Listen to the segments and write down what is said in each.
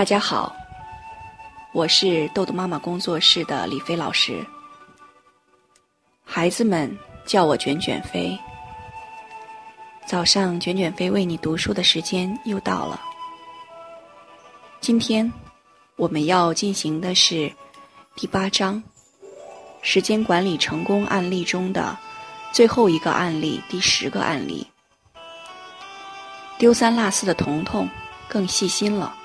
大家好，我是豆豆妈妈工作室的李飞老师。孩子们叫我卷卷飞。早上卷卷飞为你读书的时间又到了。今天我们要进行的是第八章时间管理成功案例中的最后一个案例，第十个案例。丢三落四的彤彤更细心了。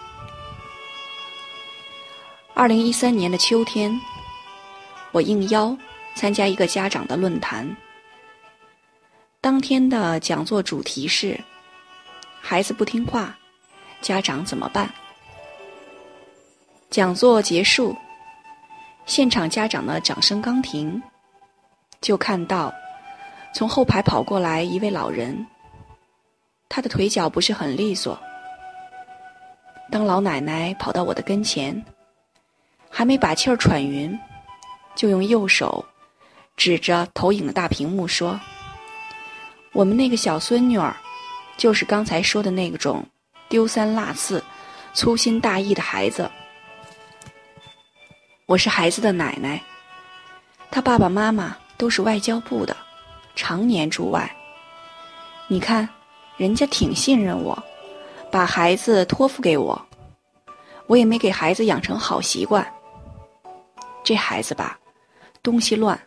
二零一三年的秋天，我应邀参加一个家长的论坛。当天的讲座主题是：孩子不听话，家长怎么办？讲座结束，现场家长的掌声刚停，就看到从后排跑过来一位老人。他的腿脚不是很利索。当老奶奶跑到我的跟前，还没把气儿喘匀，就用右手指着投影的大屏幕说：“我们那个小孙女儿，就是刚才说的那种丢三落四、粗心大意的孩子。我是孩子的奶奶，他爸爸妈妈都是外交部的，常年驻外。你看。”人家挺信任我，把孩子托付给我，我也没给孩子养成好习惯。这孩子吧，东西乱，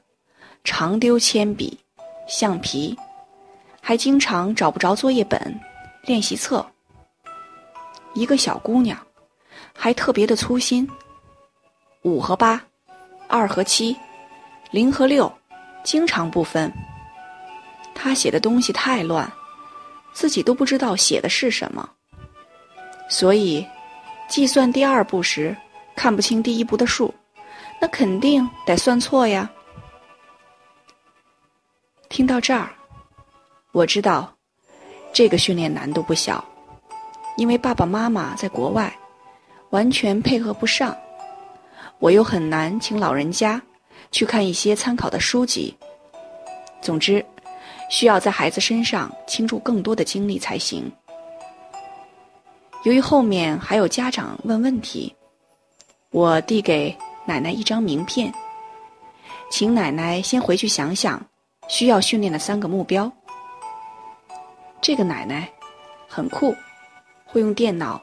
常丢铅笔、橡皮，还经常找不着作业本、练习册。一个小姑娘，还特别的粗心，五和八，二和七，零和六，经常不分。她写的东西太乱。自己都不知道写的是什么，所以计算第二步时看不清第一步的数，那肯定得算错呀。听到这儿，我知道这个训练难度不小，因为爸爸妈妈在国外，完全配合不上，我又很难请老人家去看一些参考的书籍。总之。需要在孩子身上倾注更多的精力才行。由于后面还有家长问问题，我递给奶奶一张名片，请奶奶先回去想想需要训练的三个目标。这个奶奶很酷，会用电脑。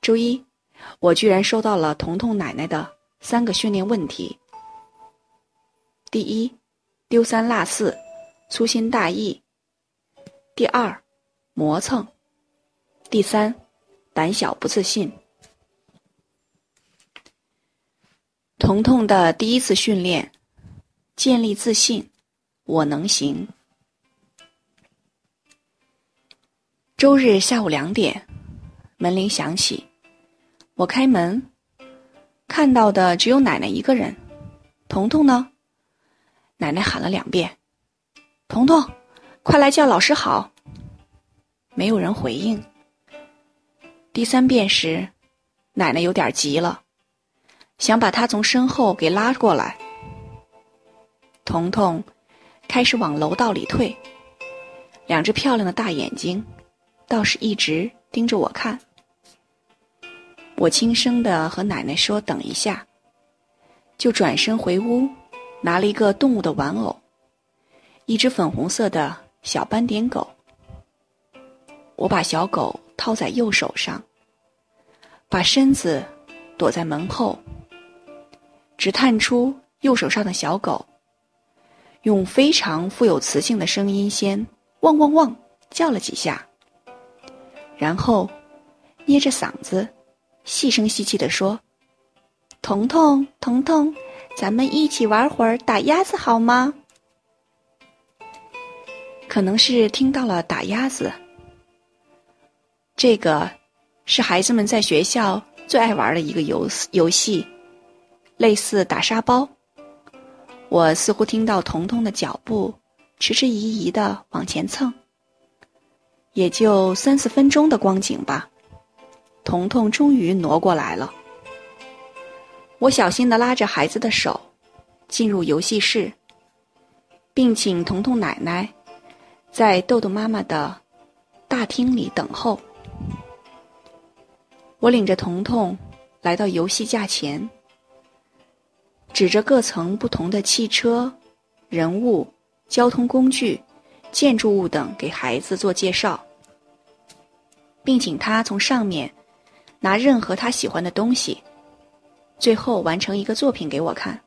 周一，我居然收到了彤彤奶奶的三个训练问题：第一，丢三落四。粗心大意。第二，磨蹭。第三，胆小不自信。彤彤的第一次训练，建立自信，我能行。周日下午两点，门铃响起，我开门，看到的只有奶奶一个人。彤彤呢？奶奶喊了两遍。彤彤，快来叫老师好。没有人回应。第三遍时，奶奶有点急了，想把他从身后给拉过来。彤彤开始往楼道里退，两只漂亮的大眼睛倒是一直盯着我看。我轻声的和奶奶说：“等一下。”就转身回屋，拿了一个动物的玩偶。一只粉红色的小斑点狗，我把小狗套在右手上，把身子躲在门后，只探出右手上的小狗，用非常富有磁性的声音先汪汪汪叫了几下，然后捏着嗓子细声细气地说：“彤彤，彤彤，咱们一起玩会儿打鸭子好吗？”可能是听到了打鸭子，这个是孩子们在学校最爱玩的一个游游戏，类似打沙包。我似乎听到彤彤的脚步迟迟疑疑的往前蹭，也就三四分钟的光景吧，彤彤终于挪过来了。我小心的拉着孩子的手进入游戏室，并请彤彤奶奶。在豆豆妈妈的大厅里等候。我领着彤彤来到游戏架前，指着各层不同的汽车、人物、交通工具、建筑物等给孩子做介绍，并请他从上面拿任何他喜欢的东西，最后完成一个作品给我看。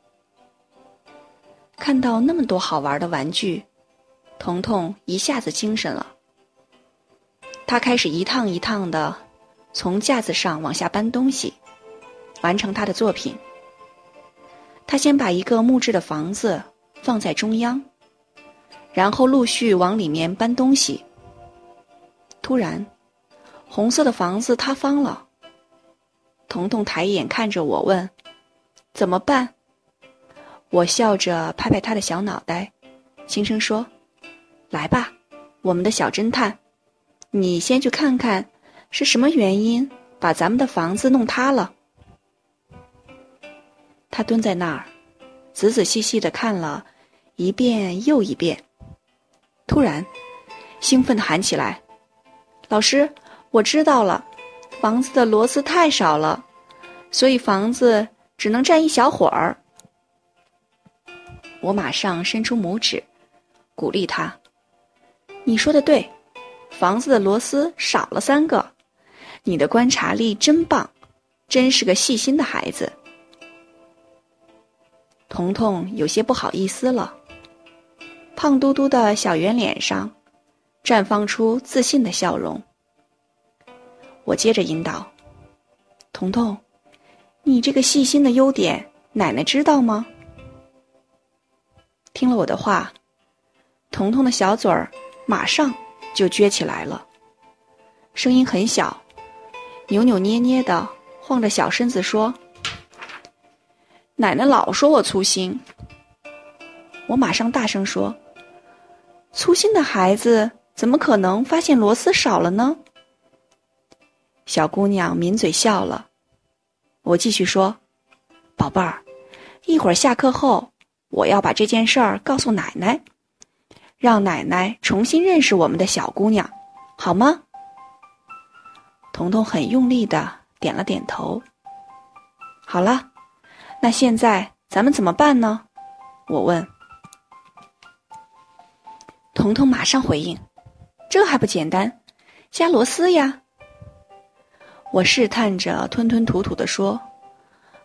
看到那么多好玩的玩具，彤彤一下子精神了。他开始一趟一趟的从架子上往下搬东西，完成他的作品。他先把一个木质的房子放在中央，然后陆续往里面搬东西。突然，红色的房子塌方了。彤彤抬眼看着我问：“怎么办？”我笑着拍拍他的小脑袋，轻声说：“来吧，我们的小侦探。”你先去看看，是什么原因把咱们的房子弄塌了？他蹲在那儿，仔仔细细的看了一遍又一遍，突然兴奋的喊起来：“老师，我知道了，房子的螺丝太少了，所以房子只能站一小会儿。”我马上伸出拇指，鼓励他：“你说的对。”房子的螺丝少了三个，你的观察力真棒，真是个细心的孩子。彤彤有些不好意思了，胖嘟嘟的小圆脸上绽放出自信的笑容。我接着引导：“彤彤，你这个细心的优点，奶奶知道吗？”听了我的话，彤彤的小嘴儿马上。就撅起来了，声音很小，扭扭捏捏的晃着小身子说：“奶奶老说我粗心。”我马上大声说：“粗心的孩子怎么可能发现螺丝少了呢？”小姑娘抿嘴笑了。我继续说：“宝贝儿，一会儿下课后，我要把这件事儿告诉奶奶。”让奶奶重新认识我们的小姑娘，好吗？彤彤很用力的点了点头。好了，那现在咱们怎么办呢？我问。彤彤马上回应：“这还不简单，加螺丝呀！”我试探着吞吞吐吐的说：“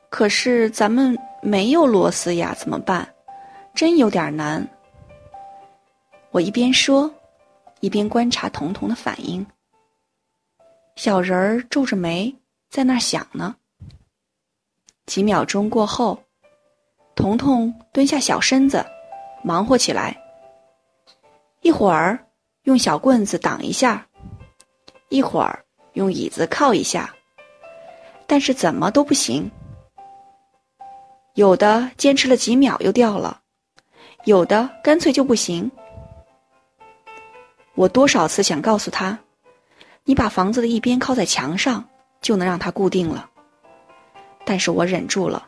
可是咱们没有螺丝呀，怎么办？真有点难。”我一边说，一边观察彤彤的反应。小人儿皱着眉，在那儿想呢。几秒钟过后，彤彤蹲下小身子，忙活起来。一会儿用小棍子挡一下，一会儿用椅子靠一下，但是怎么都不行。有的坚持了几秒又掉了，有的干脆就不行。我多少次想告诉他，你把房子的一边靠在墙上，就能让它固定了。但是我忍住了。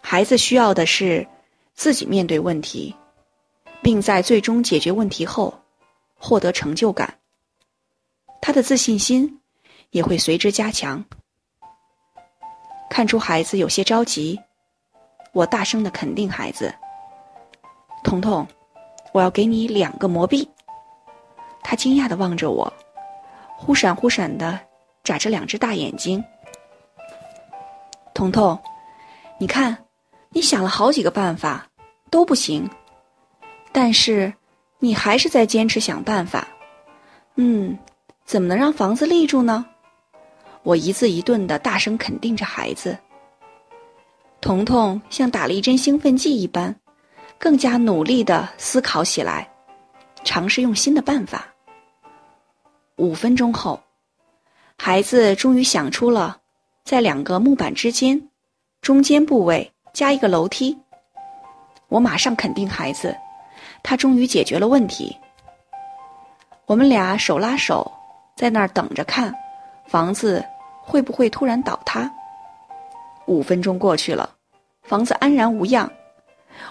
孩子需要的是自己面对问题，并在最终解决问题后获得成就感。他的自信心也会随之加强。看出孩子有些着急，我大声的肯定孩子：“彤彤，我要给你两个魔币。”他惊讶的望着我，忽闪忽闪的眨着两只大眼睛。彤彤，你看，你想了好几个办法，都不行，但是你还是在坚持想办法。嗯，怎么能让房子立住呢？我一字一顿的大声肯定着孩子。彤彤像打了一针兴奋剂一般，更加努力的思考起来，尝试用新的办法。五分钟后，孩子终于想出了，在两个木板之间，中间部位加一个楼梯。我马上肯定孩子，他终于解决了问题。我们俩手拉手，在那儿等着看，房子会不会突然倒塌。五分钟过去了，房子安然无恙，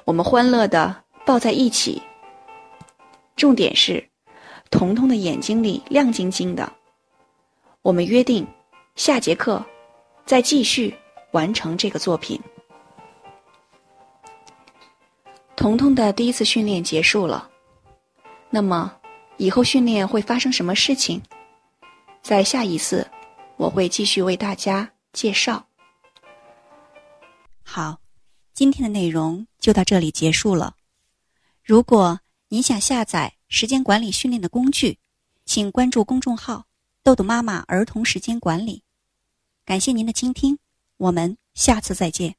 我们欢乐的抱在一起。重点是。彤彤的眼睛里亮晶晶的。我们约定，下节课再继续完成这个作品。彤彤的第一次训练结束了，那么以后训练会发生什么事情？在下一次，我会继续为大家介绍。好，今天的内容就到这里结束了。如果您想下载时间管理训练的工具，请关注公众号“豆豆妈妈儿童时间管理”。感谢您的倾听，我们下次再见。